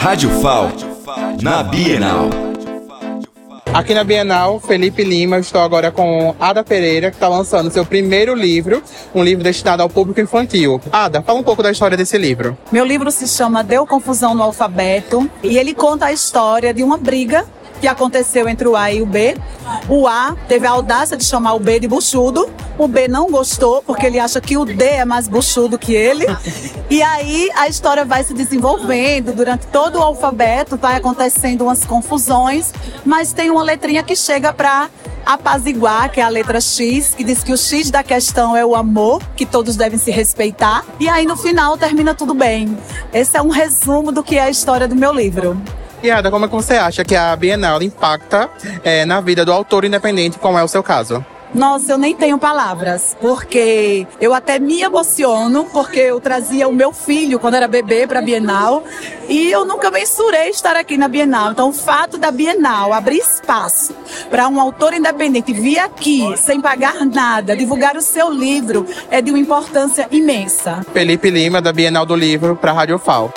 Rádio FAL, na Bienal. Aqui na Bienal, Felipe Lima, estou agora com Ada Pereira, que está lançando seu primeiro livro, um livro destinado ao público infantil. Ada, fala um pouco da história desse livro. Meu livro se chama Deu Confusão no Alfabeto e ele conta a história de uma briga que aconteceu entre o A e o B. O A teve a audácia de chamar o B de buchudo. O B não gostou porque ele acha que o D é mais buchudo que ele. E aí a história vai se desenvolvendo durante todo o alfabeto, vai acontecendo umas confusões, mas tem uma letrinha que chega para apaziguar, que é a letra X, que diz que o X da questão é o amor, que todos devem se respeitar. E aí no final termina tudo bem. Esse é um resumo do que é a história do meu livro. E Ada, como é que você acha que a Bienal impacta é, na vida do autor independente, como é o seu caso? Nossa, eu nem tenho palavras, porque eu até me emociono, porque eu trazia o meu filho quando era bebê para a Bienal e eu nunca mensurei estar aqui na Bienal. Então, o fato da Bienal abrir espaço para um autor independente vir aqui sem pagar nada, divulgar o seu livro, é de uma importância imensa. Felipe Lima, da Bienal do Livro, para a Rádio FAO.